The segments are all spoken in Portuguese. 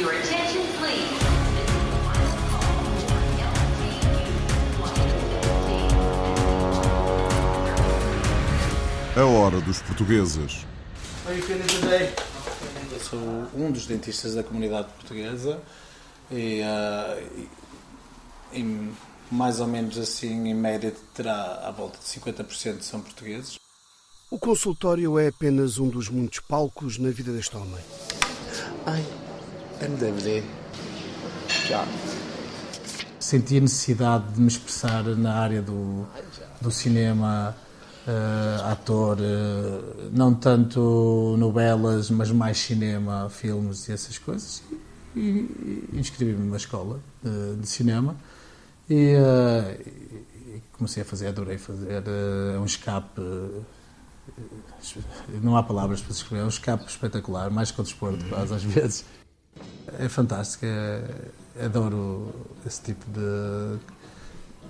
Your attention, please. A hora dos portugueses. Eu sou um dos dentistas da comunidade portuguesa e, e- e mais ou menos assim, em média, terá à volta de 50% são portugueses. O consultório é apenas um dos muitos palcos na vida deste homem. Ai, MDVD. Já. Senti a necessidade de me expressar na área do, do cinema, eh, ator, eh, não tanto novelas, mas mais cinema, filmes e essas coisas. E, e inscrevi-me numa escola de, de cinema e, eh, e comecei a fazer, adorei fazer eh, um escape. não há palavras para descrever, é um escape espetacular, mais que o desporto, quase às vezes. É fantástico, é- adoro esse tipo de,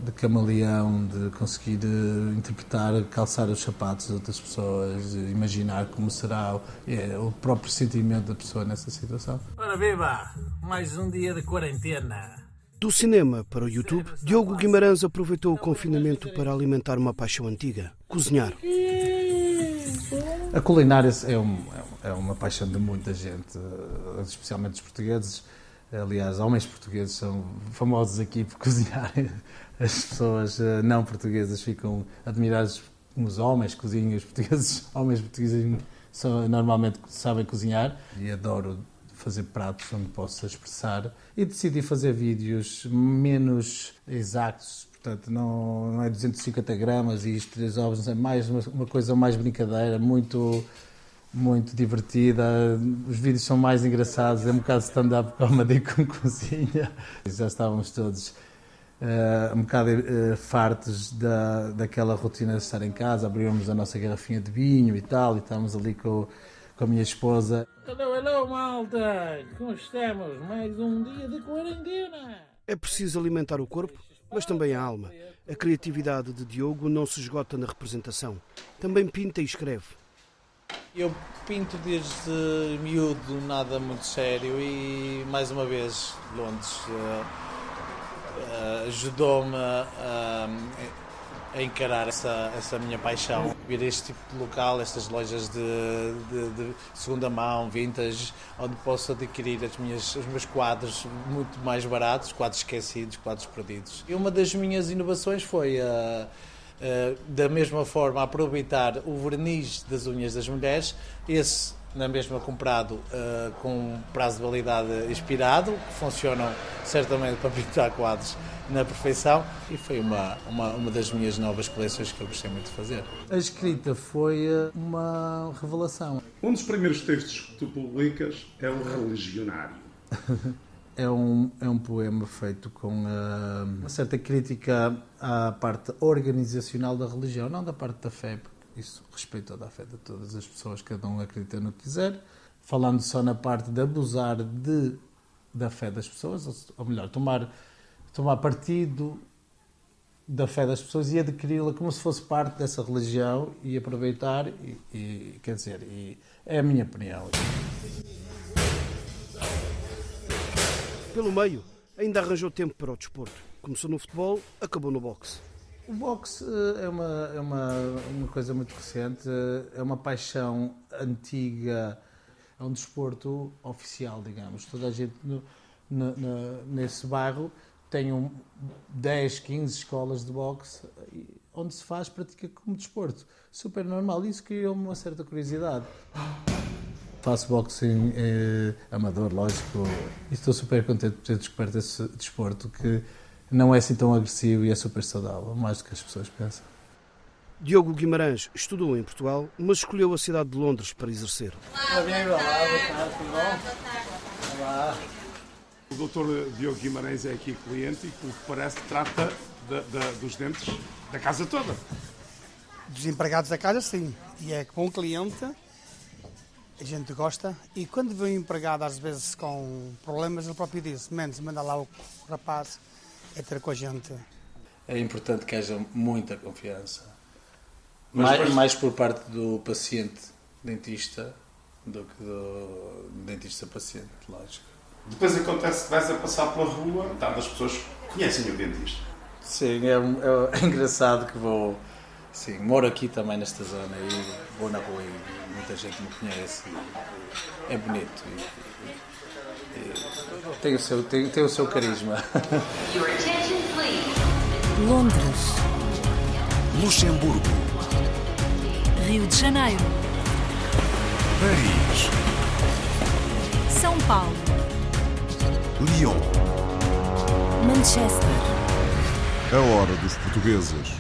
de camaleão, de conseguir eh, interpretar, calçar os sapatos de outras pessoas, imaginar como será o- é, o próprio sentimento da pessoa nessa situação. Ora viva, mais um dia de quarentena. Do cinema para o YouTube, Diogo Guimarães aproveitou o confinamento para alimentar uma paixão antiga: cozinhar. A culinária é, um- é uma paixão de muita gente, especialmente os portugueses. Aliás, homens portugueses são famosos aqui por cozinharem. As pessoas eh, não portuguesas ficam admiradas os homens cozinham, os portugueses, homens portugueses são, normalmente sabem cozinhar e adoro fazer pratos onde possa expressar e decidi fazer vídeos menos exatos, portanto não, não é 250 gramas e isto três ovos, é mais uma, uma coisa mais brincadeira, muito muito divertida, os vídeos são mais engraçados, é um bocado stand-up comedy com cozinha. Já estávamos todos eh, um bocado eh, fartos da, daquela rotina de estar em casa, abríamos a nossa garrafinha de vinho e tal, e estávamos ali com, com a minha esposa. Hello, hello, malta. Como estamos? Mais um dia de quarentena. É preciso alimentar o corpo, mas também a alma. A criatividade de Diogo não se esgota na representação. Também pinta e escreve. Eu pinto desde miúdo, nada muito sério, e mais uma vez, Londres eh, eh, ajudou-me a, a encarar essa, essa minha paixão. Ver este tipo de local, estas lojas de, de- de segunda mão, vintage, onde posso adquirir as minhas, os meus quadros muito mais baratos, quadros esquecidos, quadros perdidos. E uma das minhas inovações foi a. Uh, da mesma forma aproveitar o verniz das unhas das mulheres, esse na mesma comprado uh, com prazo de validade expirado, que funcionam certamente para pintar quadros na perfeição, e foi uma, uma, uma das minhas novas coleções que eu gostei muito de fazer. A escrita foi uh, uma revelação. Um dos primeiros textos que tu publicas é o Religionário. É um, é um poema feito com ah, uma certa crítica à parte organizacional da religião, não da parte da fé, porque isso respeita toda a fé de todas as pessoas, cada um acredita no que quiser. Falando só na parte de abusar de, da fé das pessoas, ou, ou melhor, tomar, tomar partido da fé das pessoas e adquiri-la como se fosse parte dessa religião e aproveitar, e, e, quer dizer, e é a minha opinião. Pelo meio, ainda arranjou tempo para o desporto. Começou no futebol, acabou no boxe. O boxe eh, é uma, é uma, uma coisa muito recente, eh, é uma paixão antiga, é um desporto oficial, digamos. Toda a gente no, na- na- nesse bairro tem um 10, 15 escolas de boxe eh, onde se faz prática como desporto. Super normal. Isso criou-me uma certa curiosidade. Faço boxing eh, amador, lógico, e estou super contente por ter descoberto esse desporto que não é assim tão agressivo e é super saudável, mais do que as pessoas pensam. Diogo Guimarães estudou em Portugal, mas escolheu a cidade de Londres para exercer. O doutor Diogo Guimarães é aqui cliente e, pelo que parece, trata da- da- dos dentes da casa toda. Dos empregados da casa, sim. E é com o cliente, a gente gosta. E quando vem um empregado, às vezes com problemas, ele próprio diz: Mendes, manda lá o rapaz, é ter com a gente. É importante que haja muita confiança. Mais, mais por parte do paciente dentista do que do dentista-paciente, lógico. Depois acontece que vais a passar pela rua, tá, as pessoas conhecem o dentista. Sim, é, é, é engraçado que vou. Sim, moro aqui também nesta zona e vou na rua e muita gente me conhece. e é bonito. E, e, tem, o seu, tem, tem o seu carisma. Your attention, please. Londres, Luxemburgo, Rio de Janeiro, Paris, São Paulo, Lyon. Manchester. A hora dos portugueses.